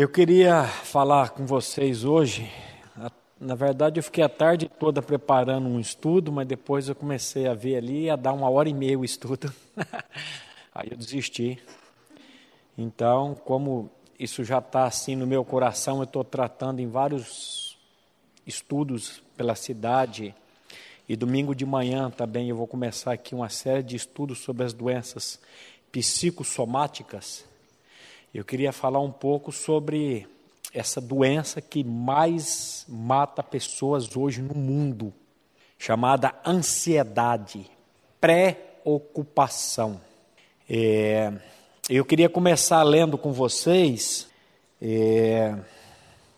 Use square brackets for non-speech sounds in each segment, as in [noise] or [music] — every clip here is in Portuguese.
Eu queria falar com vocês hoje. Na verdade, eu fiquei a tarde toda preparando um estudo, mas depois eu comecei a ver ali, a dar uma hora e meia o estudo. [laughs] Aí eu desisti. Então, como isso já está assim no meu coração, eu estou tratando em vários estudos pela cidade. E domingo de manhã também eu vou começar aqui uma série de estudos sobre as doenças psicossomáticas. Eu queria falar um pouco sobre essa doença que mais mata pessoas hoje no mundo, chamada ansiedade, preocupação. É, eu queria começar lendo com vocês é,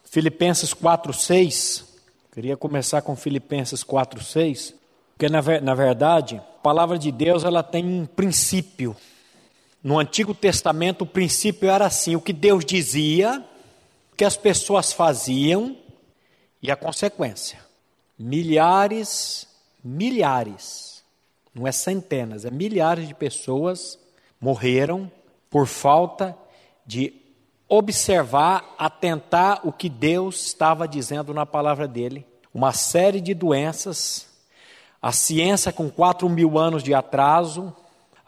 Filipenses 4,6. Queria começar com Filipenses 4,6, porque na, na verdade, a palavra de Deus ela tem um princípio. No Antigo Testamento, o princípio era assim: o que Deus dizia, o que as pessoas faziam e a consequência. Milhares, milhares, não é centenas, é milhares de pessoas morreram por falta de observar, atentar o que Deus estava dizendo na palavra dele. Uma série de doenças, a ciência com quatro mil anos de atraso,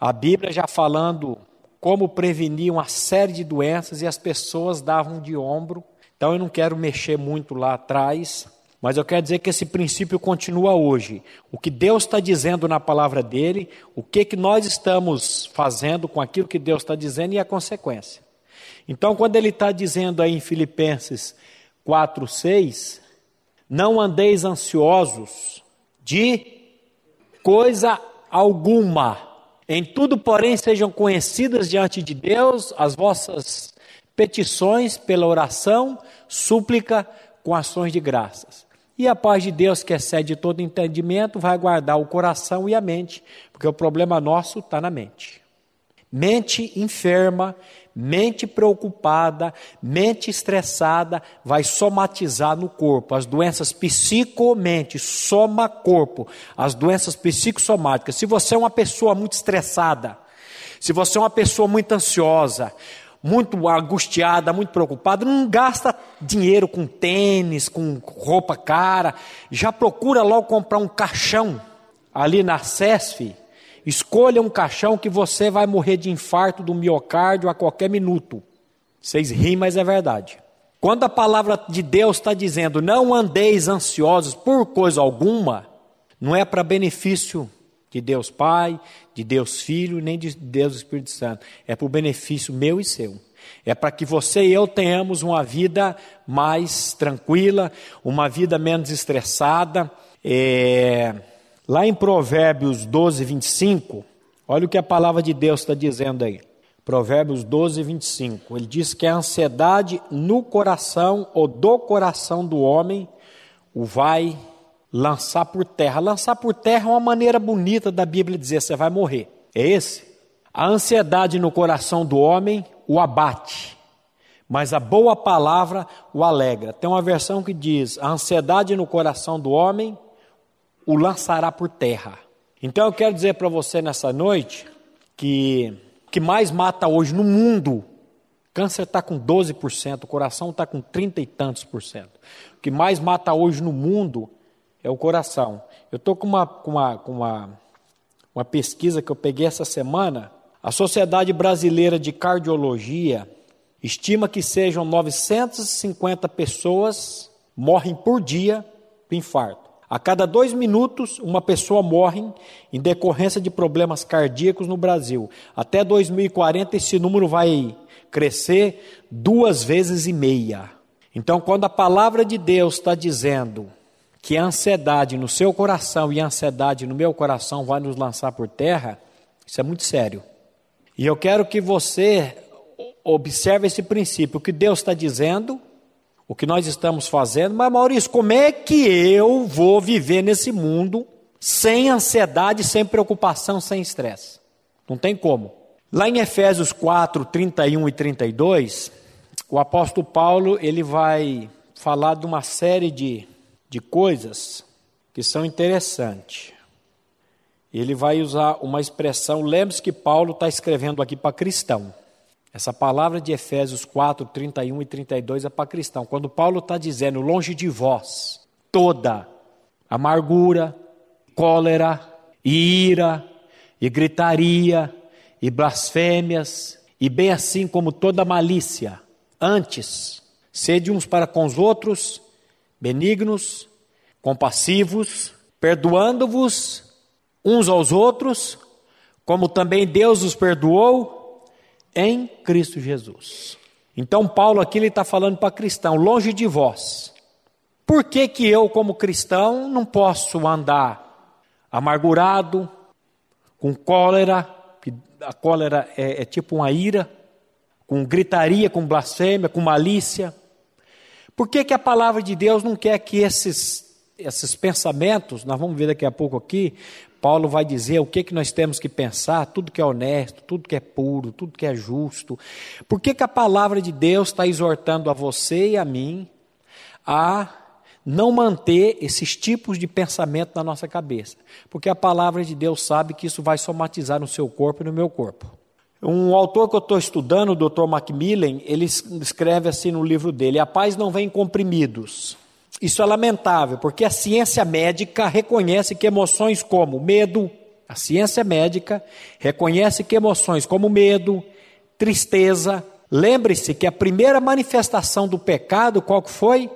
a Bíblia já falando como prevenir uma série de doenças e as pessoas davam de ombro. Então eu não quero mexer muito lá atrás, mas eu quero dizer que esse princípio continua hoje. O que Deus está dizendo na palavra dele, o que, que nós estamos fazendo com aquilo que Deus está dizendo e a consequência. Então, quando ele está dizendo aí em Filipenses 4, 6, não andeis ansiosos de coisa alguma em tudo, porém, sejam conhecidas diante de Deus as vossas petições pela oração, súplica com ações de graças. E a paz de Deus, que excede todo entendimento, vai guardar o coração e a mente, porque o problema nosso está na mente. Mente enferma, mente preocupada, mente estressada, vai somatizar no corpo. As doenças psicomente, soma corpo. As doenças psicossomáticas. Se você é uma pessoa muito estressada, se você é uma pessoa muito ansiosa, muito angustiada, muito preocupada, não gasta dinheiro com tênis, com roupa cara, já procura logo comprar um caixão ali na CESF Escolha um caixão que você vai morrer de infarto do miocárdio a qualquer minuto. Vocês riem, mas é verdade. Quando a palavra de Deus está dizendo não andeis ansiosos por coisa alguma, não é para benefício de Deus Pai, de Deus Filho, nem de Deus Espírito Santo. É para o benefício meu e seu. É para que você e eu tenhamos uma vida mais tranquila, uma vida menos estressada. É Lá em Provérbios 12, 25, olha o que a palavra de Deus está dizendo aí. Provérbios 12, 25. Ele diz que a ansiedade no coração ou do coração do homem o vai lançar por terra. Lançar por terra é uma maneira bonita da Bíblia dizer: você vai morrer. É esse? A ansiedade no coração do homem o abate, mas a boa palavra o alegra. Tem uma versão que diz: a ansiedade no coração do homem o lançará por terra. Então eu quero dizer para você nessa noite que o que mais mata hoje no mundo, câncer está com 12%, o coração está com 30 e tantos por cento. O que mais mata hoje no mundo é o coração. Eu estou com, uma, com, uma, com uma, uma pesquisa que eu peguei essa semana. A Sociedade Brasileira de Cardiologia estima que sejam 950 pessoas morrem por dia de infarto. A cada dois minutos, uma pessoa morre em decorrência de problemas cardíacos no Brasil. Até 2040, esse número vai crescer duas vezes e meia. Então, quando a palavra de Deus está dizendo que a ansiedade no seu coração e a ansiedade no meu coração vai nos lançar por terra, isso é muito sério. E eu quero que você observe esse princípio. O que Deus está dizendo o que nós estamos fazendo, mas Maurício, como é que eu vou viver nesse mundo sem ansiedade, sem preocupação, sem estresse? Não tem como. Lá em Efésios 4, 31 e 32, o apóstolo Paulo ele vai falar de uma série de, de coisas que são interessantes. Ele vai usar uma expressão, lembre-se que Paulo está escrevendo aqui para cristão. Essa palavra de Efésios 4, 31 e 32 é para cristão. Quando Paulo está dizendo, longe de vós, toda amargura, cólera, e ira, e gritaria, e blasfêmias, e bem assim como toda malícia. Antes, sede uns para com os outros, benignos, compassivos, perdoando-vos uns aos outros, como também Deus os perdoou em Cristo Jesus. Então, Paulo aqui ele está falando para cristão, longe de vós. Por que, que eu, como cristão, não posso andar amargurado, com cólera, a cólera é, é tipo uma ira, com gritaria, com blasfêmia, com malícia? Por que, que a palavra de Deus não quer que esses, esses pensamentos, nós vamos ver daqui a pouco aqui, Paulo vai dizer o que, que nós temos que pensar, tudo que é honesto, tudo que é puro, tudo que é justo. Por que, que a palavra de Deus está exortando a você e a mim a não manter esses tipos de pensamento na nossa cabeça? Porque a palavra de Deus sabe que isso vai somatizar no seu corpo e no meu corpo. Um autor que eu estou estudando, o Dr. Macmillan, ele escreve assim no livro dele: A paz não vem comprimidos isso é lamentável, porque a ciência médica reconhece que emoções como medo, a ciência médica reconhece que emoções como medo, tristeza, lembre-se que a primeira manifestação do pecado qual que foi?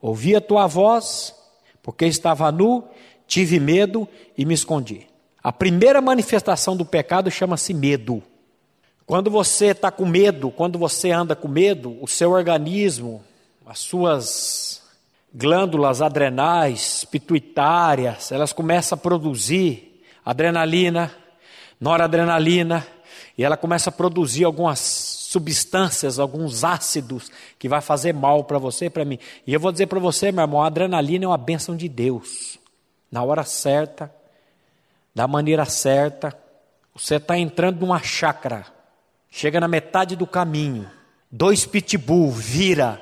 Ouvi a tua voz, porque estava nu, tive medo e me escondi. A primeira manifestação do pecado chama-se medo. Quando você está com medo, quando você anda com medo, o seu organismo, as suas glândulas adrenais, pituitárias, elas começam a produzir adrenalina, noradrenalina, e ela começa a produzir algumas substâncias, alguns ácidos que vai fazer mal para você e para mim. E eu vou dizer para você, meu irmão, a adrenalina é uma bênção de Deus. Na hora certa, da maneira certa, você está entrando numa chácara, chega na metade do caminho, dois pitbull vira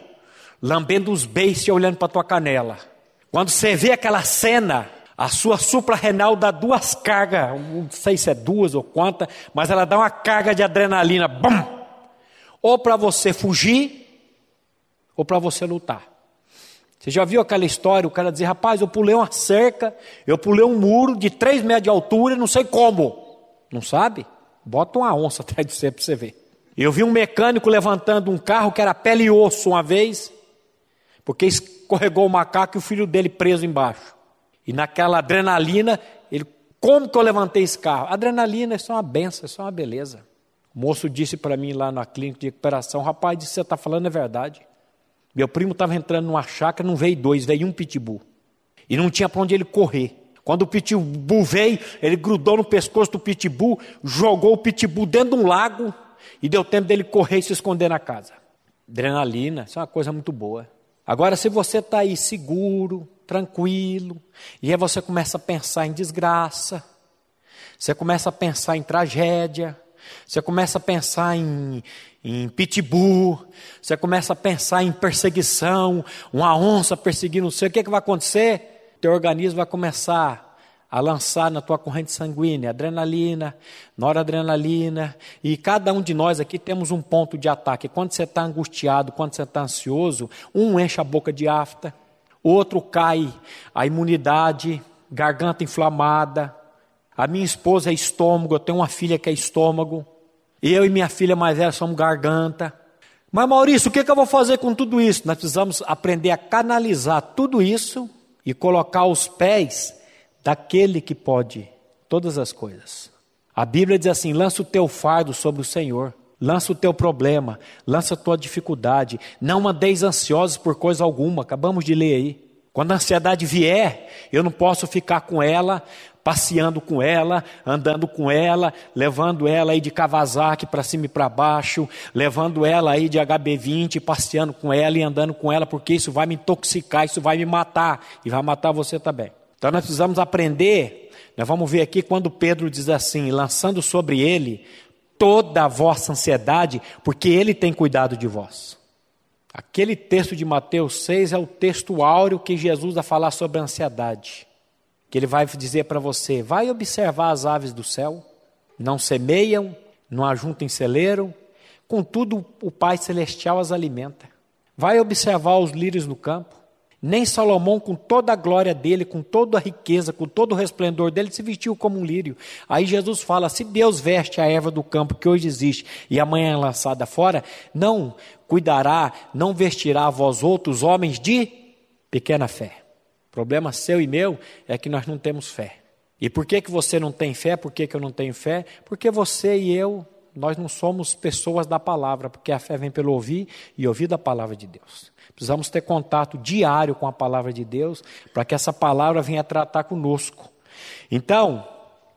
lambendo os beiços e olhando para tua canela. Quando você vê aquela cena, a sua suprarrenal dá duas cargas, não sei se é duas ou quantas, mas ela dá uma carga de adrenalina, bum! ou para você fugir, ou para você lutar. Você já viu aquela história, o cara dizer, rapaz, eu pulei uma cerca, eu pulei um muro de três metros de altura, não sei como. Não sabe? Bota uma onça [laughs] atrás de você para você ver. Eu vi um mecânico levantando um carro que era pele e osso uma vez, porque escorregou o macaco e o filho dele preso embaixo. E naquela adrenalina, ele, como que eu levantei esse carro? Adrenalina, é uma benção, é uma beleza. O moço disse para mim lá na clínica de recuperação, rapaz, isso você está falando é verdade. Meu primo estava entrando numa chácara, não veio dois, veio um pitbull. E não tinha para onde ele correr. Quando o pitbull veio, ele grudou no pescoço do pitbull, jogou o pitbull dentro de um lago e deu tempo dele correr e se esconder na casa. Adrenalina, isso é uma coisa muito boa. Agora, se você está aí seguro, tranquilo, e aí você começa a pensar em desgraça, você começa a pensar em tragédia, você começa a pensar em, em pitbull, você começa a pensar em perseguição, uma onça perseguindo você, o que, é que vai acontecer? Teu organismo vai começar a lançar na tua corrente sanguínea adrenalina, noradrenalina, e cada um de nós aqui temos um ponto de ataque. Quando você está angustiado, quando você está ansioso, um enche a boca de afta, outro cai a imunidade, garganta inflamada. A minha esposa é estômago, eu tenho uma filha que é estômago, eu e minha filha mais velha somos garganta. Mas Maurício, o que, que eu vou fazer com tudo isso? Nós precisamos aprender a canalizar tudo isso e colocar os pés daquele que pode todas as coisas. A Bíblia diz assim: lança o teu fardo sobre o Senhor, lança o teu problema, lança a tua dificuldade. Não andeis ansiosos por coisa alguma, acabamos de ler aí. Quando a ansiedade vier, eu não posso ficar com ela, passeando com ela, andando com ela, levando ela aí de Kawasaki para cima e para baixo, levando ela aí de HB20, passeando com ela e andando com ela, porque isso vai me intoxicar, isso vai me matar e vai matar você também. Então nós precisamos aprender. Nós vamos ver aqui quando Pedro diz assim: lançando sobre ele toda a vossa ansiedade, porque ele tem cuidado de vós. Aquele texto de Mateus 6 é o texto áureo que Jesus vai falar sobre a ansiedade. Que ele vai dizer para você: vai observar as aves do céu, não semeiam, não ajuntam em celeiro, Contudo, o Pai Celestial as alimenta. Vai observar os lírios no campo. Nem Salomão, com toda a glória dele, com toda a riqueza, com todo o resplendor dele, se vestiu como um lírio. Aí Jesus fala: se Deus veste a erva do campo que hoje existe e amanhã é lançada fora, não cuidará, não vestirá a vós outros homens de pequena fé. Problema seu e meu é que nós não temos fé. E por que, que você não tem fé? Por que, que eu não tenho fé? Porque você e eu nós não somos pessoas da palavra, porque a fé vem pelo ouvir e ouvir da palavra de Deus. Precisamos ter contato diário com a palavra de Deus, para que essa palavra venha tratar conosco. Então,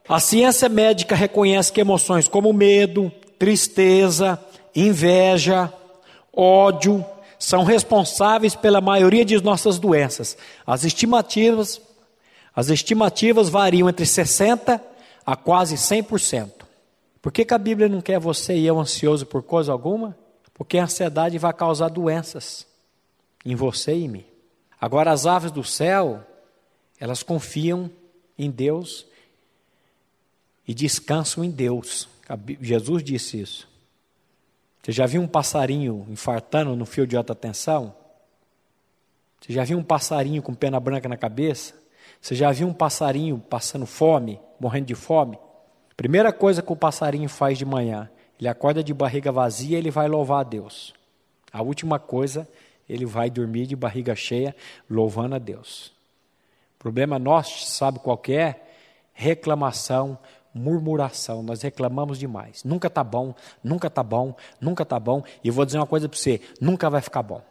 a ciência médica reconhece que emoções como medo, tristeza, inveja, ódio, são responsáveis pela maioria de nossas doenças. As estimativas, as estimativas variam entre 60 a quase 100%. Por que, que a Bíblia não quer você e eu ansioso por coisa alguma? Porque a ansiedade vai causar doenças em você e em mim. Agora, as aves do céu, elas confiam em Deus e descansam em Deus. Jesus disse isso. Você já viu um passarinho infartando no fio de alta tensão? Você já viu um passarinho com pena branca na cabeça? Você já viu um passarinho passando fome, morrendo de fome? Primeira coisa que o passarinho faz de manhã, ele acorda de barriga vazia, ele vai louvar a Deus. A última coisa, ele vai dormir de barriga cheia, louvando a Deus. Problema nosso, sabe qual é? Reclamação, murmuração. Nós reclamamos demais. Nunca está bom, nunca está bom, nunca está bom. E eu vou dizer uma coisa para você: nunca vai ficar bom.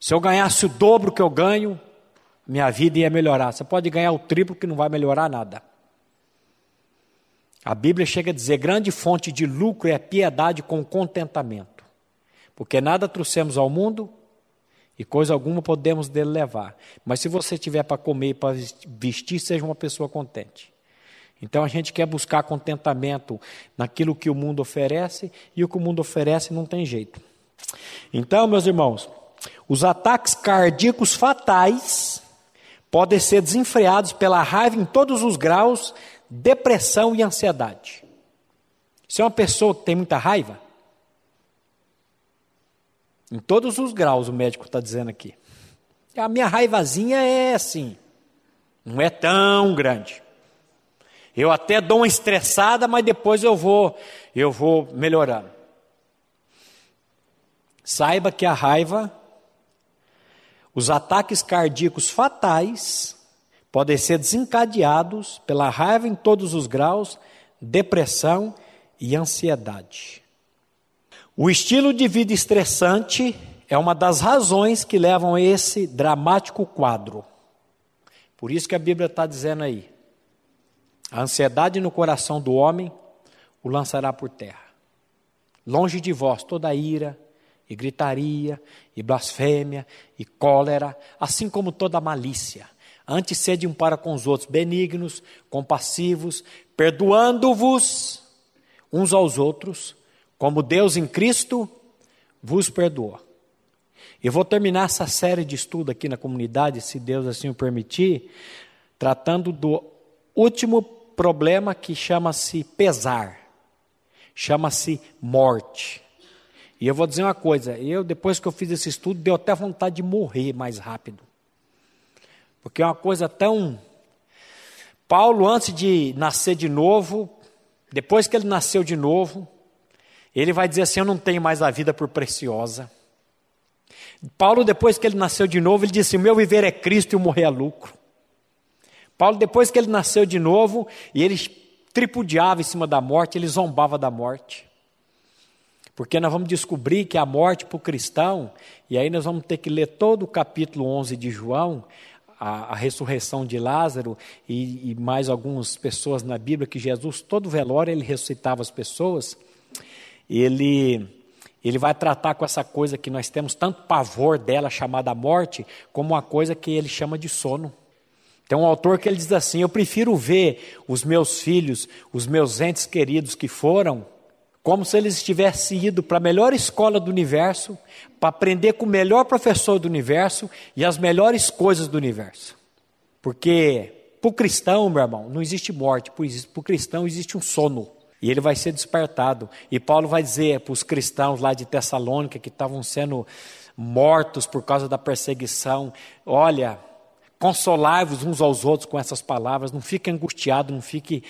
Se eu ganhasse o dobro que eu ganho, minha vida ia melhorar. Você pode ganhar o triplo que não vai melhorar nada. A Bíblia chega a dizer: grande fonte de lucro é a piedade com contentamento, porque nada trouxemos ao mundo e coisa alguma podemos dele levar. Mas se você tiver para comer e para vestir, seja uma pessoa contente. Então a gente quer buscar contentamento naquilo que o mundo oferece e o que o mundo oferece não tem jeito. Então, meus irmãos, os ataques cardíacos fatais podem ser desenfreados pela raiva em todos os graus depressão e ansiedade. Se é uma pessoa que tem muita raiva, em todos os graus o médico está dizendo aqui. A minha raivazinha é assim, não é tão grande. Eu até dou uma estressada, mas depois eu vou, eu vou melhorando. Saiba que a raiva, os ataques cardíacos fatais podem ser desencadeados pela raiva em todos os graus, depressão e ansiedade. O estilo de vida estressante é uma das razões que levam a esse dramático quadro. Por isso que a Bíblia está dizendo aí: a ansiedade no coração do homem o lançará por terra. Longe de vós toda ira, e gritaria, e blasfêmia, e cólera, assim como toda malícia. Antes sede um para com os outros benignos, compassivos, perdoando-vos uns aos outros, como Deus em Cristo vos perdoou. Eu vou terminar essa série de estudo aqui na comunidade, se Deus assim o permitir, tratando do último problema que chama-se pesar, chama-se morte. E eu vou dizer uma coisa, eu depois que eu fiz esse estudo, deu até vontade de morrer mais rápido. Porque é uma coisa tão. Paulo, antes de nascer de novo, depois que ele nasceu de novo, ele vai dizer assim: Eu não tenho mais a vida por preciosa. Paulo, depois que ele nasceu de novo, ele disse: O meu viver é Cristo e o morrer é lucro. Paulo, depois que ele nasceu de novo, e ele tripudiava em cima da morte, ele zombava da morte. Porque nós vamos descobrir que a morte para o cristão, e aí nós vamos ter que ler todo o capítulo 11 de João, a, a ressurreição de Lázaro e, e, mais algumas pessoas na Bíblia que Jesus, todo velório, ele ressuscitava as pessoas. Ele, ele vai tratar com essa coisa que nós temos tanto pavor dela, chamada morte, como uma coisa que ele chama de sono. Tem um autor que ele diz assim: Eu prefiro ver os meus filhos, os meus entes queridos que foram, como se eles tivessem ido para a melhor escola do universo, para aprender com o melhor professor do universo e as melhores coisas do universo. Porque para o cristão, meu irmão, não existe morte, para o cristão existe um sono. E ele vai ser despertado. E Paulo vai dizer para os cristãos lá de Tessalônica que estavam sendo mortos por causa da perseguição: olha, consolai-vos uns aos outros com essas palavras, não fique angustiado, não fique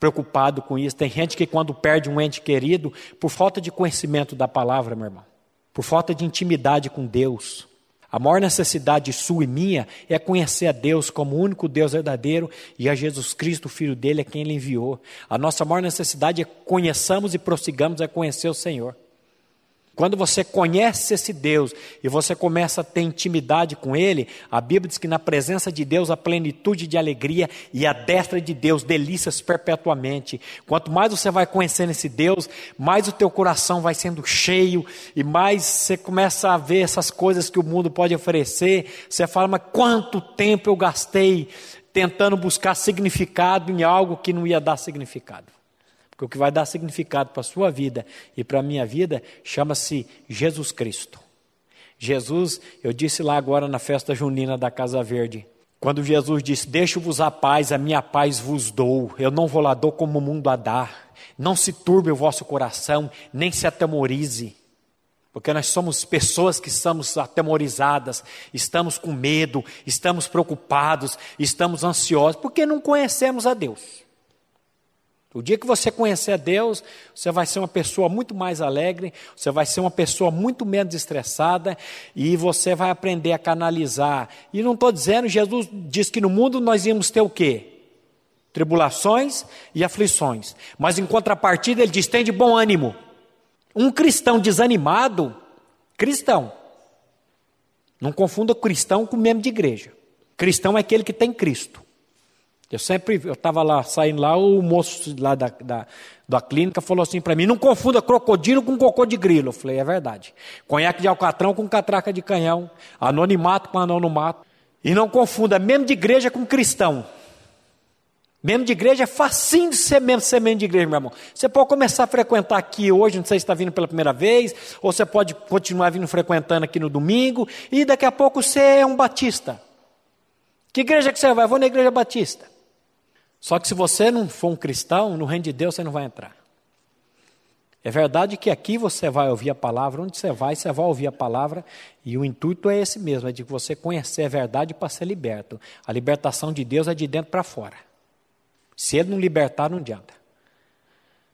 preocupado com isso. Tem gente que, quando perde um ente querido, por falta de conhecimento da palavra, meu irmão, por falta de intimidade com Deus, a maior necessidade sua e minha é conhecer a Deus como o único Deus verdadeiro e a Jesus Cristo, o Filho dele, é quem ele enviou. A nossa maior necessidade é conheçamos e prossigamos a conhecer o Senhor. Quando você conhece esse Deus e você começa a ter intimidade com Ele, a Bíblia diz que na presença de Deus há plenitude de alegria e a destra de Deus delícias perpetuamente. Quanto mais você vai conhecendo esse Deus, mais o teu coração vai sendo cheio e mais você começa a ver essas coisas que o mundo pode oferecer. Você fala, mas quanto tempo eu gastei tentando buscar significado em algo que não ia dar significado. Porque o que vai dar significado para a sua vida e para a minha vida chama-se Jesus Cristo. Jesus, eu disse lá agora na festa junina da Casa Verde, quando Jesus disse: Deixo-vos a paz, a minha paz vos dou, eu não vou lá dou como o mundo a dar. Não se turbe o vosso coração, nem se atemorize. Porque nós somos pessoas que estamos atemorizadas, estamos com medo, estamos preocupados, estamos ansiosos, porque não conhecemos a Deus. O dia que você conhecer Deus, você vai ser uma pessoa muito mais alegre, você vai ser uma pessoa muito menos estressada e você vai aprender a canalizar. E não estou dizendo, Jesus diz que no mundo nós íamos ter o quê? Tribulações e aflições. Mas em contrapartida, ele diz: tem de bom ânimo. Um cristão desanimado, cristão. Não confunda cristão com membro de igreja. Cristão é aquele que tem Cristo. Eu sempre, eu estava lá, saindo lá, o moço lá da, da, da clínica falou assim para mim, não confunda crocodilo com cocô de grilo. Eu falei, é verdade. Conhaque de alcatrão com catraca de canhão, anonimato com anonimato. E não confunda membro de igreja com cristão. Membro de igreja é facinho de ser membro, ser membro de igreja, meu irmão. Você pode começar a frequentar aqui hoje, não sei se está vindo pela primeira vez, ou você pode continuar vindo frequentando aqui no domingo, e daqui a pouco você é um batista. Que igreja que você vai? Eu vou na igreja batista. Só que se você não for um cristão, no reino de Deus você não vai entrar. É verdade que aqui você vai ouvir a palavra, onde você vai, você vai ouvir a palavra, e o intuito é esse mesmo, é de você conhecer a verdade para ser liberto. A libertação de Deus é de dentro para fora. Se Ele não libertar, não adianta.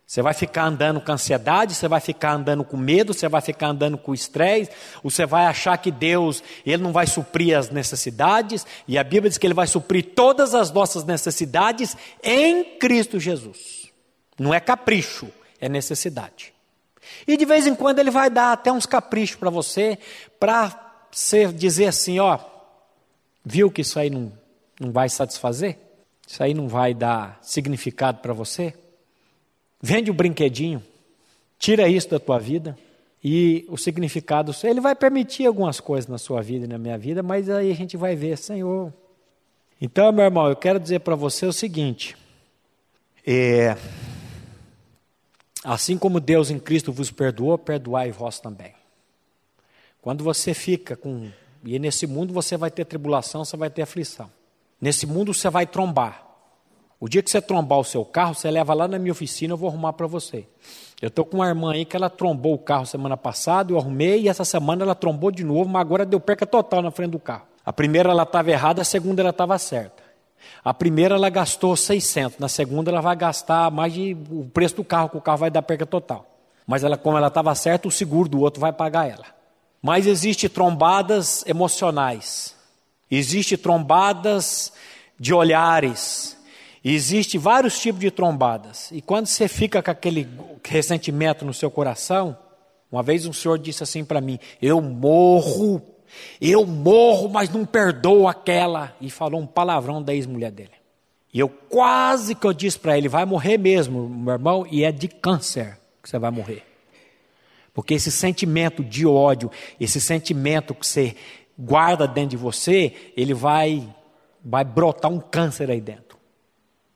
Você vai ficar andando com ansiedade, você vai ficar andando com medo, você vai ficar andando com estresse, você vai achar que Deus, Ele não vai suprir as necessidades, e a Bíblia diz que Ele vai suprir todas as nossas necessidades em Cristo Jesus. Não é capricho, é necessidade. E de vez em quando Ele vai dar até uns caprichos para você, para você dizer assim: ó, viu que isso aí não, não vai satisfazer? Isso aí não vai dar significado para você? Vende o brinquedinho, tira isso da tua vida e o significado, ele vai permitir algumas coisas na sua vida e na minha vida, mas aí a gente vai ver, Senhor. Então, meu irmão, eu quero dizer para você o seguinte: é, assim como Deus em Cristo vos perdoou, perdoai vós também. Quando você fica com. E nesse mundo você vai ter tribulação, você vai ter aflição. Nesse mundo você vai trombar. O dia que você trombar o seu carro, você leva lá na minha oficina, eu vou arrumar para você. Eu estou com uma irmã aí que ela trombou o carro semana passada, eu arrumei, e essa semana ela trombou de novo, mas agora deu perca total na frente do carro. A primeira ela estava errada, a segunda ela estava certa. A primeira ela gastou 600, na segunda ela vai gastar mais de o preço do carro, que o carro vai dar perca total. Mas ela, como ela estava certa, o seguro do outro vai pagar ela. Mas existe trombadas emocionais. Existe trombadas de olhares, Existem vários tipos de trombadas. E quando você fica com aquele ressentimento no seu coração, uma vez um senhor disse assim para mim: Eu morro, eu morro, mas não perdoo aquela. E falou um palavrão da ex-mulher dele. E eu quase que eu disse para ele: Vai morrer mesmo, meu irmão, e é de câncer que você vai morrer. Porque esse sentimento de ódio, esse sentimento que você guarda dentro de você, ele vai, vai brotar um câncer aí dentro.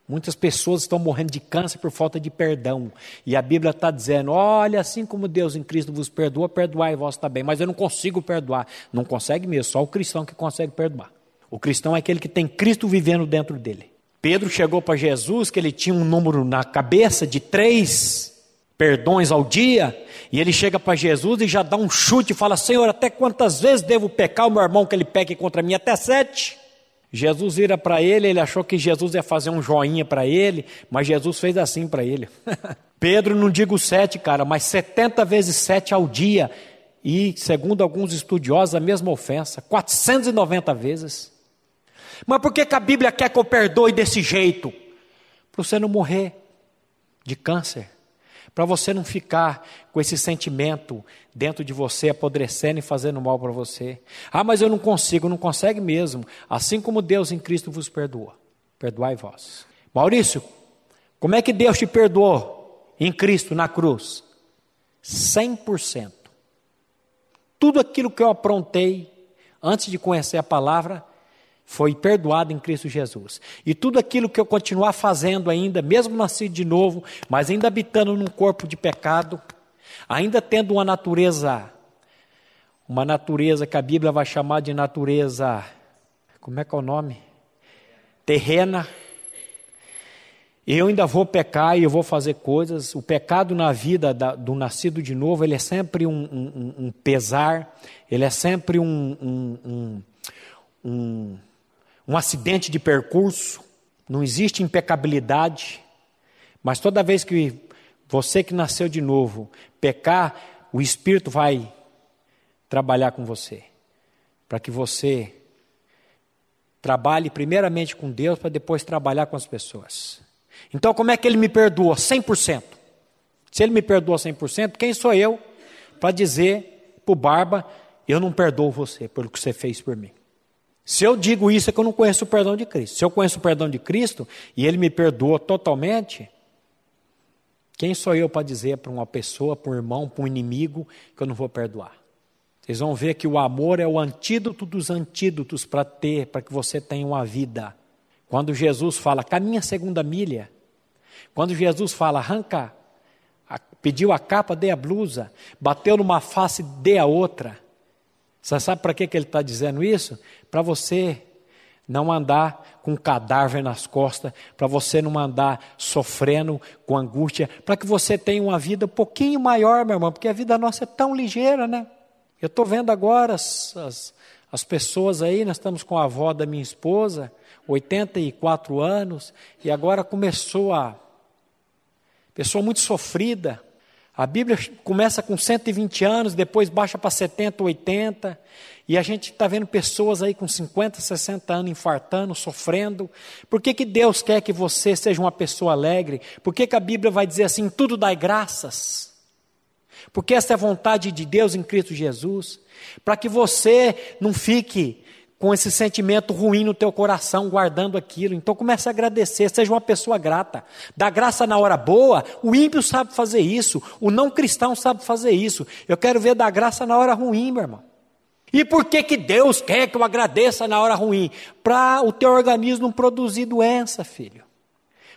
Muitas pessoas estão morrendo de câncer por falta de perdão. E a Bíblia está dizendo: olha, assim como Deus em Cristo vos perdoa, perdoai vós também. Mas eu não consigo perdoar. Não consegue mesmo, só o cristão que consegue perdoar. O cristão é aquele que tem Cristo vivendo dentro dele. Pedro chegou para Jesus que ele tinha um número na cabeça de três perdões ao dia, e ele chega para Jesus e já dá um chute e fala: Senhor, até quantas vezes devo pecar o meu irmão que ele peque contra mim? Até sete. Jesus vira para ele, ele achou que Jesus ia fazer um joinha para ele, mas Jesus fez assim para ele. [laughs] Pedro, não digo sete, cara, mas setenta vezes sete ao dia, e segundo alguns estudiosos, a mesma ofensa, 490 vezes. Mas por que, que a Bíblia quer que eu perdoe desse jeito? Para você não morrer de câncer. Para você não ficar com esse sentimento dentro de você, apodrecendo e fazendo mal para você. Ah, mas eu não consigo, não consegue mesmo. Assim como Deus em Cristo vos perdoa. Perdoai vós. Maurício, como é que Deus te perdoou em Cristo na cruz? 100%. Tudo aquilo que eu aprontei antes de conhecer a palavra, foi perdoado em Cristo Jesus. E tudo aquilo que eu continuar fazendo ainda, mesmo nascido de novo, mas ainda habitando num corpo de pecado, ainda tendo uma natureza, uma natureza que a Bíblia vai chamar de natureza, como é que é o nome? Terrena. Eu ainda vou pecar e eu vou fazer coisas. O pecado na vida da, do nascido de novo, ele é sempre um, um, um pesar, ele é sempre um, um um acidente de percurso, não existe impecabilidade, mas toda vez que você que nasceu de novo pecar, o Espírito vai trabalhar com você, para que você trabalhe primeiramente com Deus, para depois trabalhar com as pessoas. Então, como é que ele me perdoa? 100%. Se ele me perdoa 100%, quem sou eu para dizer para o Barba, eu não perdoo você pelo que você fez por mim? Se eu digo isso é que eu não conheço o perdão de Cristo. Se eu conheço o perdão de Cristo e Ele me perdoa totalmente, quem sou eu para dizer para uma pessoa, para um irmão, para um inimigo, que eu não vou perdoar? Vocês vão ver que o amor é o antídoto dos antídotos para ter, para que você tenha uma vida. Quando Jesus fala, caminha a segunda milha, quando Jesus fala, arranca, pediu a capa, dê a blusa, bateu numa face, dê a outra. Você sabe para que, que ele está dizendo isso? Para você não andar com cadáver nas costas, para você não andar sofrendo com angústia, para que você tenha uma vida um pouquinho maior, meu irmão, porque a vida nossa é tão ligeira, né? Eu estou vendo agora as, as, as pessoas aí, nós estamos com a avó da minha esposa, 84 anos, e agora começou a. Pessoa muito sofrida, a Bíblia começa com 120 anos, depois baixa para 70, 80, e a gente está vendo pessoas aí com 50, 60 anos infartando, sofrendo. Por que, que Deus quer que você seja uma pessoa alegre? Por que, que a Bíblia vai dizer assim: tudo dai graças? Porque essa é a vontade de Deus em Cristo Jesus, para que você não fique com esse sentimento ruim no teu coração, guardando aquilo. Então comece a agradecer, seja uma pessoa grata. Dá graça na hora boa, o ímpio sabe fazer isso, o não cristão sabe fazer isso. Eu quero ver dar graça na hora ruim, meu irmão. E por que, que Deus quer que eu agradeça na hora ruim? Para o teu organismo não produzir doença, filho.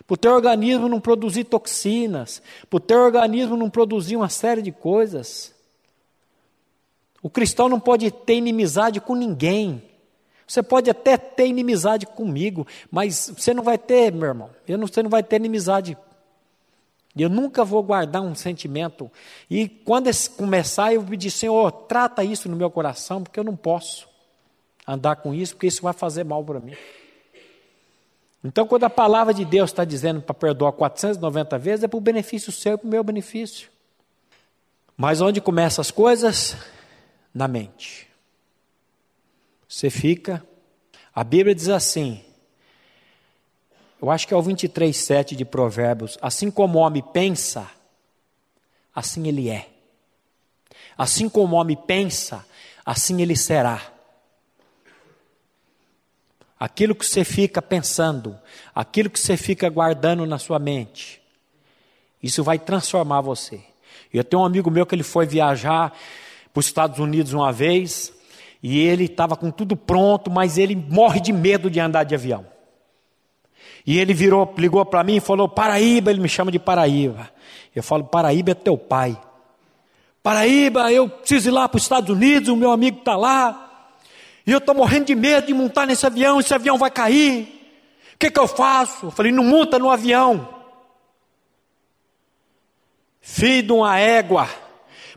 Para o teu organismo não produzir toxinas. Para o teu organismo não produzir uma série de coisas. O cristão não pode ter inimizade com ninguém. Você pode até ter inimizade comigo, mas você não vai ter, meu irmão. Eu não, você não vai ter inimizade. Eu nunca vou guardar um sentimento. E quando começar, eu pedir, Senhor, trata isso no meu coração, porque eu não posso andar com isso, porque isso vai fazer mal para mim. Então, quando a palavra de Deus está dizendo para perdoar 490 vezes, é para o benefício seu e para o meu benefício. Mas onde começam as coisas? Na mente. Você fica. A Bíblia diz assim, eu acho que é o 23, 7 de Provérbios: assim como o homem pensa, assim ele é. Assim como o homem pensa, assim ele será. Aquilo que você fica pensando, aquilo que você fica guardando na sua mente, isso vai transformar você. Eu tenho um amigo meu que ele foi viajar para os Estados Unidos uma vez, e ele estava com tudo pronto, mas ele morre de medo de andar de avião. E ele virou, ligou para mim e falou: Paraíba, ele me chama de Paraíba. Eu falo: Paraíba é teu pai. Paraíba, eu preciso ir lá para os Estados Unidos, o meu amigo está lá. E eu estou morrendo de medo de montar nesse avião, esse avião vai cair. O que, que eu faço? Eu falei: não monta no avião. Filho de uma égua.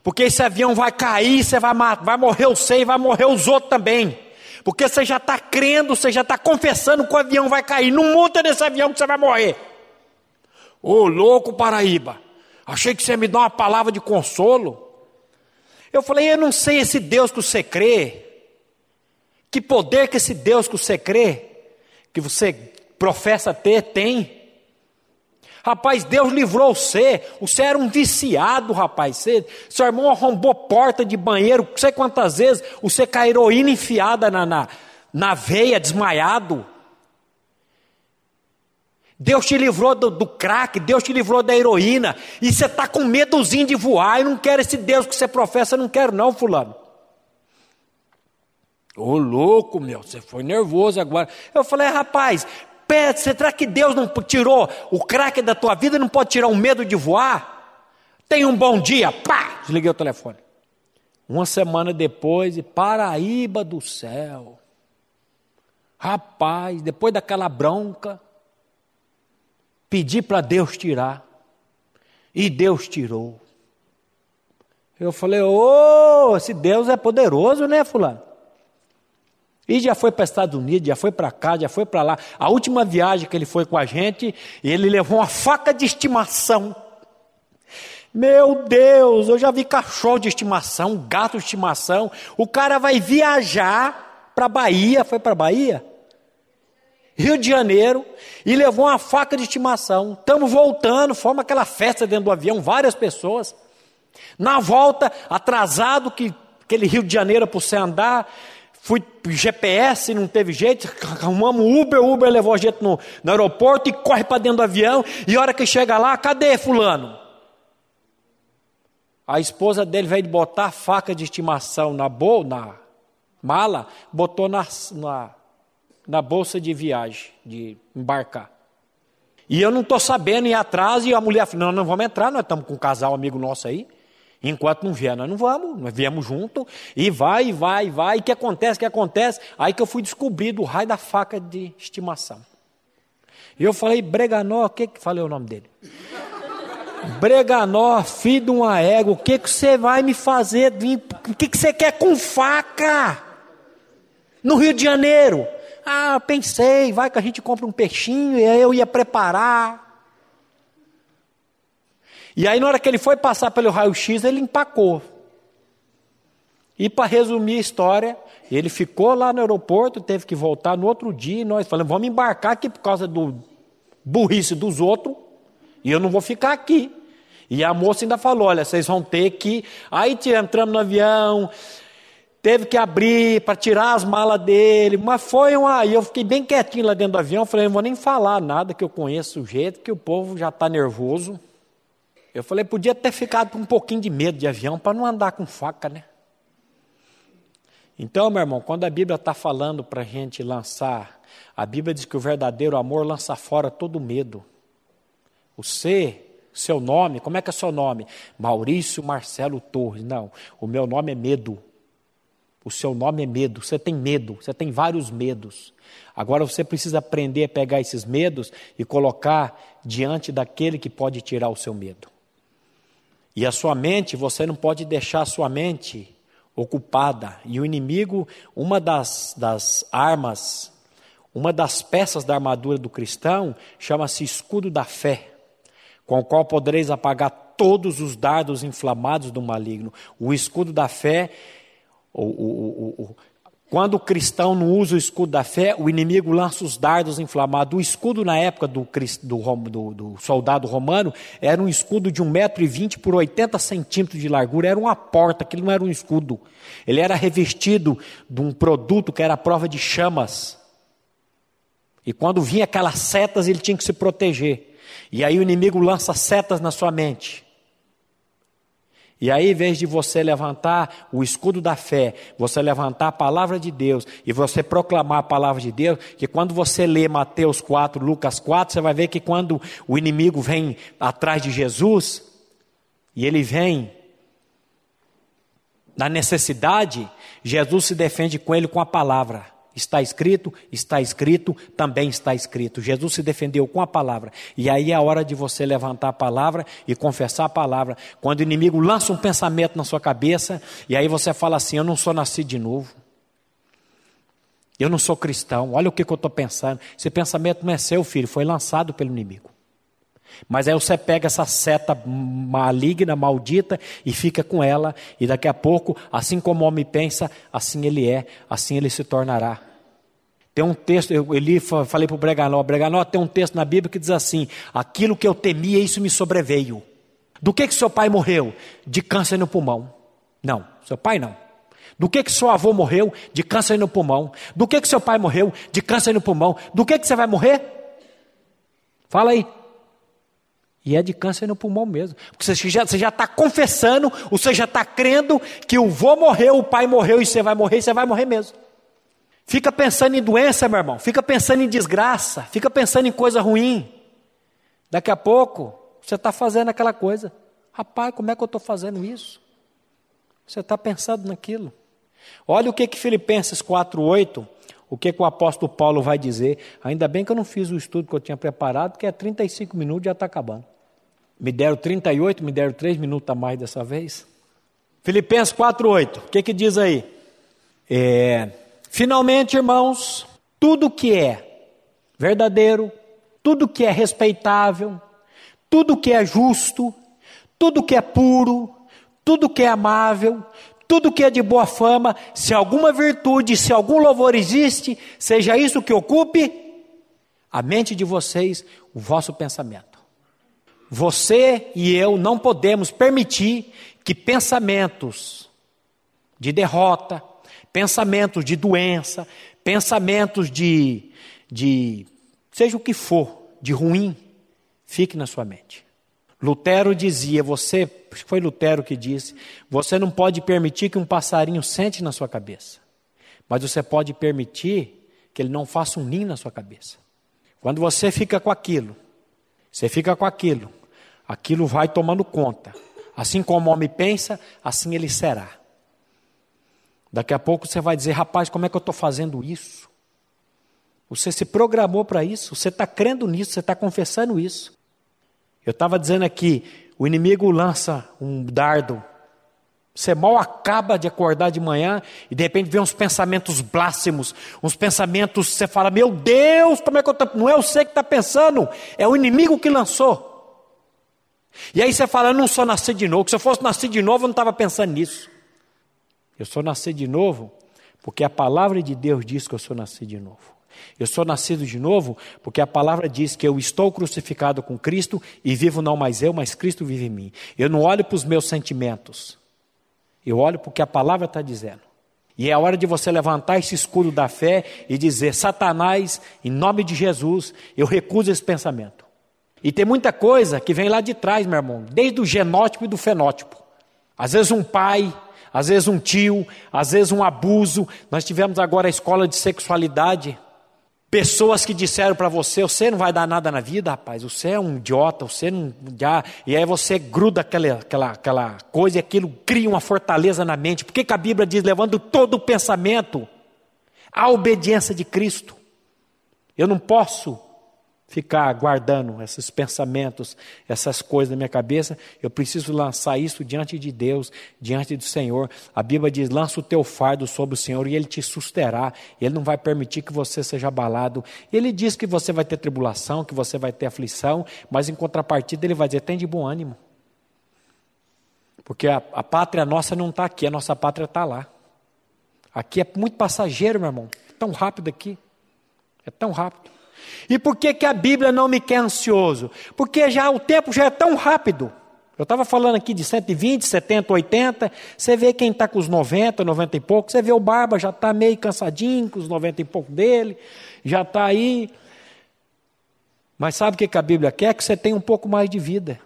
Porque esse avião vai cair, você vai, vai morrer você e vai morrer os outros também. Porque você já está crendo, você já está confessando que o avião vai cair. Não monta nesse avião que você vai morrer. Ô louco Paraíba, achei que você ia me dar uma palavra de consolo. Eu falei, eu não sei esse Deus que você crê. Que poder que esse Deus que você crê, que você professa ter, tem. Rapaz, Deus livrou você. Você era um viciado, rapaz. Você, seu irmão arrombou porta de banheiro. Não sei quantas vezes você com a heroína enfiada na, na, na veia, desmaiado. Deus te livrou do, do crack, Deus te livrou da heroína. E você está com medozinho de voar. Eu não quero esse Deus que você professa, não quero, não, Fulano. Ô louco, meu, você foi nervoso agora. Eu falei, rapaz, pede, será que Deus não tirou o craque da tua vida, não pode tirar o medo de voar? Tenha um bom dia, pá, desliguei o telefone. Uma semana depois, e Paraíba do céu. Rapaz, depois daquela bronca, pedi para Deus tirar. E Deus tirou. Eu falei, ô, oh, esse Deus é poderoso, né, fulano? E já foi para os Estados Unidos, já foi para cá, já foi para lá. A última viagem que ele foi com a gente, ele levou uma faca de estimação. Meu Deus, eu já vi cachorro de estimação, gato de estimação. O cara vai viajar para Bahia, foi para Bahia? Rio de Janeiro, e levou uma faca de estimação. Estamos voltando, forma aquela festa dentro do avião, várias pessoas. Na volta, atrasado, que aquele Rio de Janeiro para você andar, Fui GPS, não teve jeito, arrumamos Uber, Uber levou a gente no, no aeroporto e corre para dentro do avião. E a hora que chega lá, cadê fulano? A esposa dele veio botar a faca de estimação na, bo, na mala, botou na, na, na bolsa de viagem, de embarcar. E eu não estou sabendo ir atrás, e a mulher falou: não, não vamos entrar, nós estamos com um casal amigo nosso aí. Enquanto não vier, nós não vamos, nós viemos junto, e vai, vai, vai, e que acontece, que acontece? Aí que eu fui descobrir do raio da faca de estimação. E eu falei, Breganó, o que que falei o nome dele? Breganó, filho de uma égua, o que que você vai me fazer? O que que você quer com faca? No Rio de Janeiro? Ah, pensei, vai que a gente compra um peixinho, e aí eu ia preparar. E aí, na hora que ele foi passar pelo raio-x, ele empacou. E para resumir a história, ele ficou lá no aeroporto, teve que voltar no outro dia, e nós falamos, vamos embarcar aqui por causa do burrice dos outros, e eu não vou ficar aqui. E a moça ainda falou: olha, vocês vão ter que. Aí entramos no avião, teve que abrir para tirar as malas dele, mas foi uma. E eu fiquei bem quietinho lá dentro do avião, falei, não vou nem falar nada, que eu conheço o jeito, que o povo já está nervoso. Eu falei, podia ter ficado com um pouquinho de medo de avião para não andar com faca, né? Então, meu irmão, quando a Bíblia está falando para a gente lançar, a Bíblia diz que o verdadeiro amor lança fora todo medo. O ser, seu nome, como é que é seu nome? Maurício Marcelo Torres. Não, o meu nome é medo. O seu nome é medo. Você tem medo, você tem vários medos. Agora você precisa aprender a pegar esses medos e colocar diante daquele que pode tirar o seu medo. E a sua mente, você não pode deixar a sua mente ocupada. E o inimigo, uma das, das armas, uma das peças da armadura do cristão, chama-se escudo da fé, com o qual podereis apagar todos os dardos inflamados do maligno. O escudo da fé, o, o, o, quando o cristão não usa o escudo da fé, o inimigo lança os dardos inflamados. O escudo na época do, do, do, do soldado romano era um escudo de 1,20m por 80 centímetros de largura. Era uma porta, aquilo não era um escudo. Ele era revestido de um produto que era a prova de chamas. E quando vinha aquelas setas, ele tinha que se proteger. E aí o inimigo lança setas na sua mente. E aí, em vez de você levantar o escudo da fé, você levantar a palavra de Deus e você proclamar a palavra de Deus, que quando você lê Mateus 4, Lucas 4, você vai ver que quando o inimigo vem atrás de Jesus, e ele vem na necessidade, Jesus se defende com ele com a palavra. Está escrito, está escrito, também está escrito. Jesus se defendeu com a palavra. E aí é a hora de você levantar a palavra e confessar a palavra. Quando o inimigo lança um pensamento na sua cabeça, e aí você fala assim: Eu não sou nascido de novo. Eu não sou cristão. Olha o que, que eu estou pensando. Esse pensamento não é seu, filho, foi lançado pelo inimigo. Mas aí você pega essa seta maligna, maldita, e fica com ela, e daqui a pouco, assim como o homem pensa, assim ele é, assim ele se tornará. Tem um texto, eu li, falei para o Breganó, Breganó tem um texto na Bíblia que diz assim: aquilo que eu temia, isso me sobreveio. Do que que seu pai morreu? De câncer no pulmão. Não, seu pai não. Do que que seu avô morreu? De câncer no pulmão. Do que que seu pai morreu? De câncer no pulmão. Do que que você vai morrer? Fala aí. E é de câncer no pulmão mesmo. Porque você já está confessando, você já está crendo que o vô morreu, o pai morreu e você vai morrer, e você vai morrer mesmo. Fica pensando em doença, meu irmão. Fica pensando em desgraça. Fica pensando em coisa ruim. Daqui a pouco, você está fazendo aquela coisa. Rapaz, como é que eu estou fazendo isso? Você está pensando naquilo. Olha o que, que Filipenses 4,8, o que, que o apóstolo Paulo vai dizer. Ainda bem que eu não fiz o estudo que eu tinha preparado, que é 35 minutos e já está acabando. Me deram 38, me deram 3 minutos a mais dessa vez. Filipenses 4,8, o que, que diz aí? É, Finalmente, irmãos, tudo que é verdadeiro, tudo que é respeitável, tudo que é justo, tudo que é puro, tudo que é amável, tudo que é de boa fama, se alguma virtude, se algum louvor existe, seja isso que ocupe a mente de vocês, o vosso pensamento. Você e eu não podemos permitir que pensamentos de derrota, pensamentos de doença, pensamentos de, de seja o que for, de ruim, fique na sua mente. Lutero dizia, você, foi Lutero que disse, você não pode permitir que um passarinho sente na sua cabeça, mas você pode permitir que ele não faça um ninho na sua cabeça. Quando você fica com aquilo, você fica com aquilo, aquilo vai tomando conta. Assim como o homem pensa, assim ele será. Daqui a pouco você vai dizer, rapaz, como é que eu estou fazendo isso? Você se programou para isso, você está crendo nisso, você está confessando isso. Eu estava dizendo aqui, o inimigo lança um dardo. Você mal acaba de acordar de manhã e de repente vem uns pensamentos blasfemos, uns pensamentos, você fala, meu Deus, como é que eu estou. Não é você que está pensando, é o inimigo que lançou. E aí você fala, eu não sou nascido de novo, se eu fosse nascido de novo, eu não estava pensando nisso. Eu sou nascido de novo porque a palavra de Deus diz que eu sou nascido de novo. Eu sou nascido de novo porque a palavra diz que eu estou crucificado com Cristo e vivo não mais eu, mas Cristo vive em mim. Eu não olho para os meus sentimentos, eu olho para o que a palavra está dizendo. E é hora de você levantar esse escudo da fé e dizer: Satanás, em nome de Jesus, eu recuso esse pensamento. E tem muita coisa que vem lá de trás, meu irmão, desde o genótipo e do fenótipo. Às vezes um pai às vezes um tio, às vezes um abuso. Nós tivemos agora a escola de sexualidade. Pessoas que disseram para você: você não vai dar nada na vida, rapaz, você é um idiota, você não. Já... E aí você gruda aquela, aquela, aquela coisa e aquilo cria uma fortaleza na mente. Por que, que a Bíblia diz: levando todo o pensamento à obediência de Cristo? Eu não posso ficar guardando esses pensamentos, essas coisas na minha cabeça, eu preciso lançar isso diante de Deus, diante do Senhor. A Bíblia diz: lança o teu fardo sobre o Senhor e ele te susterá, ele não vai permitir que você seja abalado. Ele diz que você vai ter tribulação, que você vai ter aflição, mas em contrapartida ele vai dizer: tem de bom ânimo. Porque a, a pátria nossa não está aqui, a nossa pátria está lá. Aqui é muito passageiro, meu irmão. É tão rápido aqui. É tão rápido. E por que, que a Bíblia não me quer ansioso? Porque já o tempo já é tão rápido. Eu estava falando aqui de 120, 70, 80. Você vê quem está com os 90, 90 e pouco. Você vê o Barba já está meio cansadinho com os 90 e pouco dele. Já está aí. Mas sabe o que, que a Bíblia quer? Que você tenha um pouco mais de vida.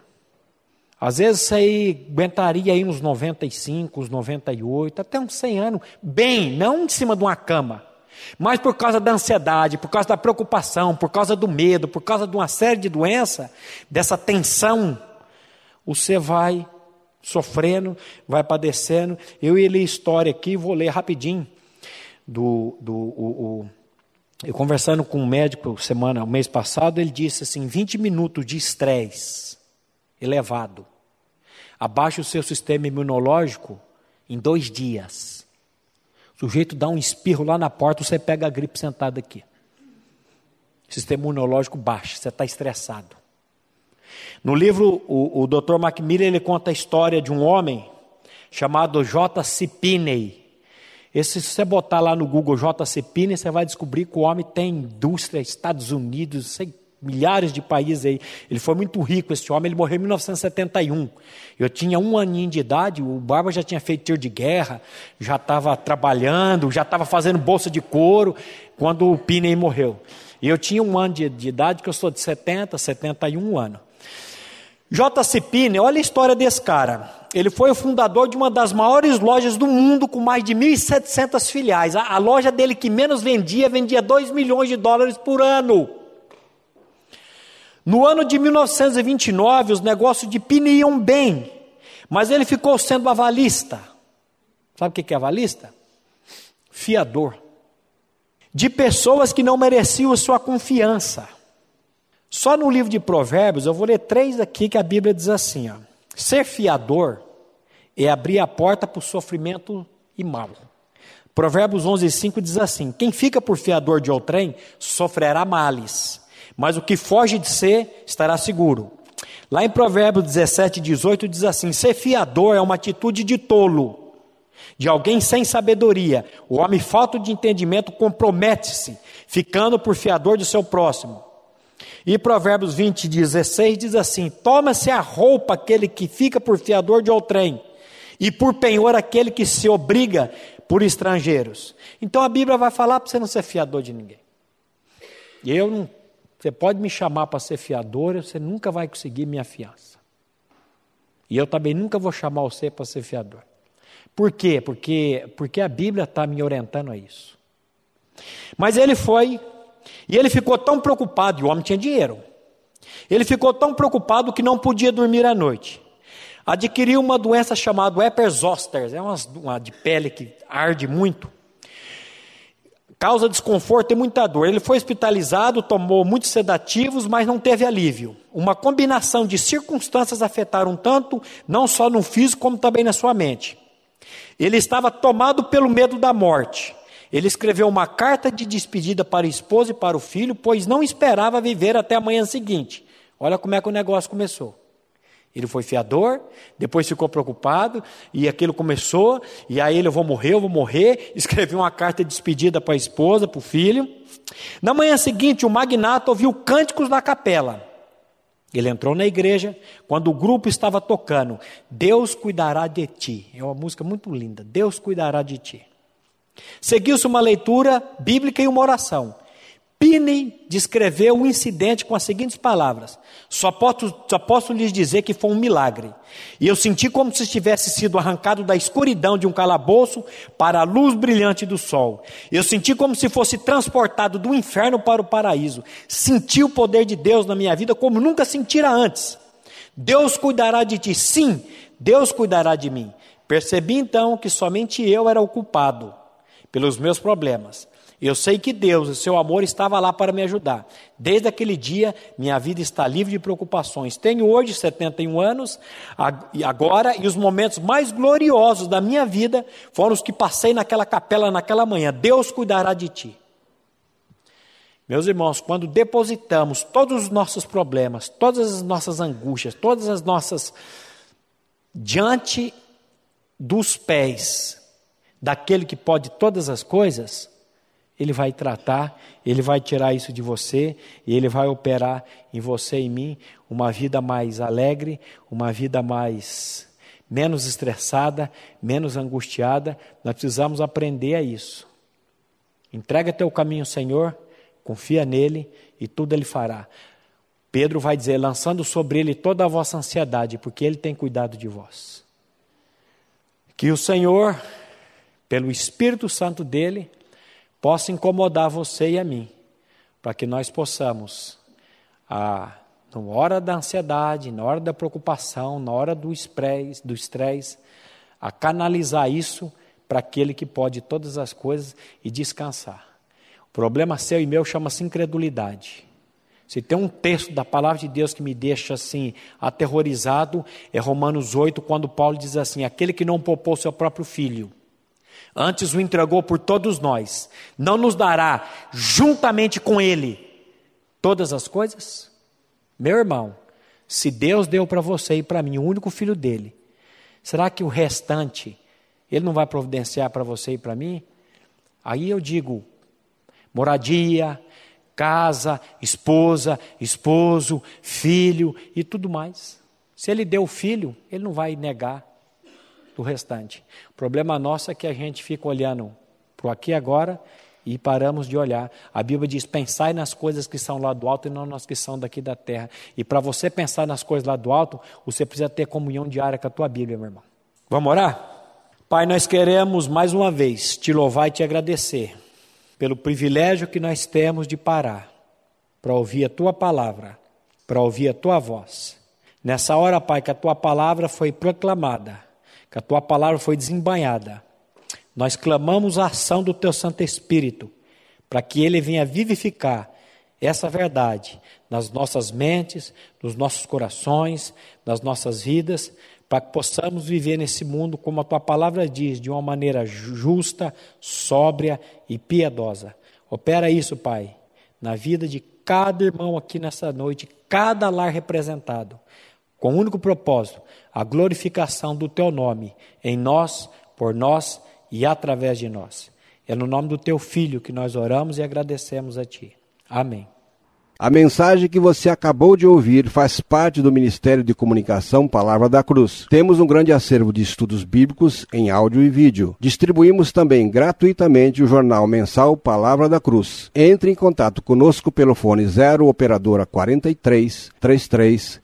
Às vezes você aguentaria aí uns 95, uns 98, até uns 100 anos. Bem, não em cima de uma cama. Mas por causa da ansiedade, por causa da preocupação, por causa do medo, por causa de uma série de doenças, dessa tensão, você vai sofrendo, vai padecendo. Eu ia ler história aqui, vou ler rapidinho. do, do o, o, eu conversando com um médico semana, o mês passado, ele disse assim: 20 minutos de estresse elevado abaixa o seu sistema imunológico em dois dias. O sujeito dá um espirro lá na porta, você pega a gripe sentado aqui. sistema imunológico baixa, você está estressado. No livro, o, o Dr. Macmillan ele conta a história de um homem chamado J.C. Pinney. Esse, se você botar lá no Google J.C. Pinney, você vai descobrir que o homem tem indústria, Estados Unidos, sei, milhares de países aí. Ele foi muito rico, esse homem. Ele morreu em 1971. Eu tinha um aninho de idade, o Barba já tinha feito tiro de guerra, já estava trabalhando, já estava fazendo bolsa de couro, quando o Pinney morreu. E eu tinha um ano de, de idade, que eu sou de 70, 71 anos. J.C. Pine, olha a história desse cara. Ele foi o fundador de uma das maiores lojas do mundo, com mais de 1.700 filiais. A, a, loja dele que menos vendia, vendia 2 milhões de dólares por ano. No ano de 1929, os negócios de Pine iam bem, mas ele ficou sendo avalista. Sabe o que é avalista? Fiador. De pessoas que não mereciam a sua confiança. Só no livro de Provérbios, eu vou ler três aqui que a Bíblia diz assim: ó, ser fiador é abrir a porta para o sofrimento e mal. Provérbios 11, 5 diz assim: Quem fica por fiador de outrem sofrerá males, mas o que foge de ser estará seguro. Lá em Provérbios 17, 18 diz assim: Ser fiador é uma atitude de tolo, de alguém sem sabedoria. O homem falto de entendimento compromete-se, ficando por fiador do seu próximo. E Provérbios 20, 16 diz assim: Toma-se a roupa aquele que fica por fiador de outrem, e por penhor aquele que se obriga por estrangeiros. Então a Bíblia vai falar para você não ser fiador de ninguém. E eu não. Você pode me chamar para ser fiador, você nunca vai conseguir minha fiança. E eu também nunca vou chamar você para ser fiador. Por quê? Porque, porque a Bíblia está me orientando a isso. Mas ele foi e ele ficou tão preocupado, e o homem tinha dinheiro. Ele ficou tão preocupado que não podia dormir à noite. Adquiriu uma doença chamada herpes zoster, é uma, uma de pele que arde muito. Causa desconforto e muita dor. Ele foi hospitalizado, tomou muitos sedativos, mas não teve alívio. Uma combinação de circunstâncias afetaram tanto, não só no físico, como também na sua mente. Ele estava tomado pelo medo da morte. Ele escreveu uma carta de despedida para a esposa e para o filho, pois não esperava viver até a manhã seguinte. Olha como é que o negócio começou. Ele foi fiador, depois ficou preocupado, e aquilo começou, e aí ele, eu vou morrer, eu vou morrer, [laughs] escreveu uma carta de despedida para a esposa, para o filho. Na manhã seguinte, o magnata ouviu cânticos na capela. Ele entrou na igreja, quando o grupo estava tocando, Deus cuidará de ti. É uma música muito linda, Deus cuidará de ti. Seguiu-se uma leitura bíblica e uma oração. Pine descreveu o incidente com as seguintes palavras: só posso, só posso lhes dizer que foi um milagre. E eu senti como se tivesse sido arrancado da escuridão de um calabouço para a luz brilhante do sol. Eu senti como se fosse transportado do inferno para o paraíso. Senti o poder de Deus na minha vida como nunca sentira antes. Deus cuidará de ti. Sim, Deus cuidará de mim. Percebi então que somente eu era o culpado pelos meus problemas. Eu sei que Deus, o seu amor estava lá para me ajudar. Desde aquele dia, minha vida está livre de preocupações. Tenho hoje 71 anos, agora, e os momentos mais gloriosos da minha vida foram os que passei naquela capela naquela manhã. Deus cuidará de ti. Meus irmãos, quando depositamos todos os nossos problemas, todas as nossas angústias, todas as nossas diante dos pés daquele que pode todas as coisas, ele vai tratar, ele vai tirar isso de você e ele vai operar em você e em mim uma vida mais alegre, uma vida mais menos estressada, menos angustiada. Nós precisamos aprender a isso. Entrega teu caminho ao Senhor, confia nele e tudo ele fará. Pedro vai dizer: lançando sobre ele toda a vossa ansiedade, porque ele tem cuidado de vós. Que o Senhor pelo Espírito Santo dele, possa incomodar você e a mim, para que nós possamos, a, na hora da ansiedade, na hora da preocupação, na hora do estresse, do estresse, a canalizar isso para aquele que pode todas as coisas e descansar. O problema seu e meu chama-se incredulidade. Se tem um texto da palavra de Deus que me deixa assim aterrorizado, é Romanos 8, quando Paulo diz assim: aquele que não poupou seu próprio filho, antes o entregou por todos nós, não nos dará juntamente com ele todas as coisas? Meu irmão, se Deus deu para você e para mim o único filho dele, será que o restante ele não vai providenciar para você e para mim? Aí eu digo: moradia, casa, esposa, esposo, filho e tudo mais. Se ele deu filho, ele não vai negar do restante. O problema nosso é que a gente fica olhando para o aqui e agora e paramos de olhar. A Bíblia diz: pensai nas coisas que são lá do alto e não nas que são daqui da terra. E para você pensar nas coisas lá do alto, você precisa ter comunhão diária com a tua Bíblia, meu irmão. Vamos orar? Pai, nós queremos mais uma vez te louvar e te agradecer pelo privilégio que nós temos de parar para ouvir a tua palavra, para ouvir a tua voz. Nessa hora, Pai, que a tua palavra foi proclamada, que a tua palavra foi desembanhada, nós clamamos a ação do teu Santo Espírito para que ele venha vivificar essa verdade nas nossas mentes, nos nossos corações, nas nossas vidas, para que possamos viver nesse mundo como a tua palavra diz, de uma maneira justa, sóbria e piedosa. Opera isso, Pai, na vida de cada irmão aqui nessa noite, cada lar representado, com o único propósito, a glorificação do teu nome em nós, por nós e através de nós. É no nome do teu filho que nós oramos e agradecemos a ti. Amém. A mensagem que você acabou de ouvir faz parte do Ministério de Comunicação Palavra da Cruz. Temos um grande acervo de estudos bíblicos em áudio e vídeo. Distribuímos também gratuitamente o jornal mensal Palavra da Cruz. Entre em contato conosco pelo fone 0 operadora 43 33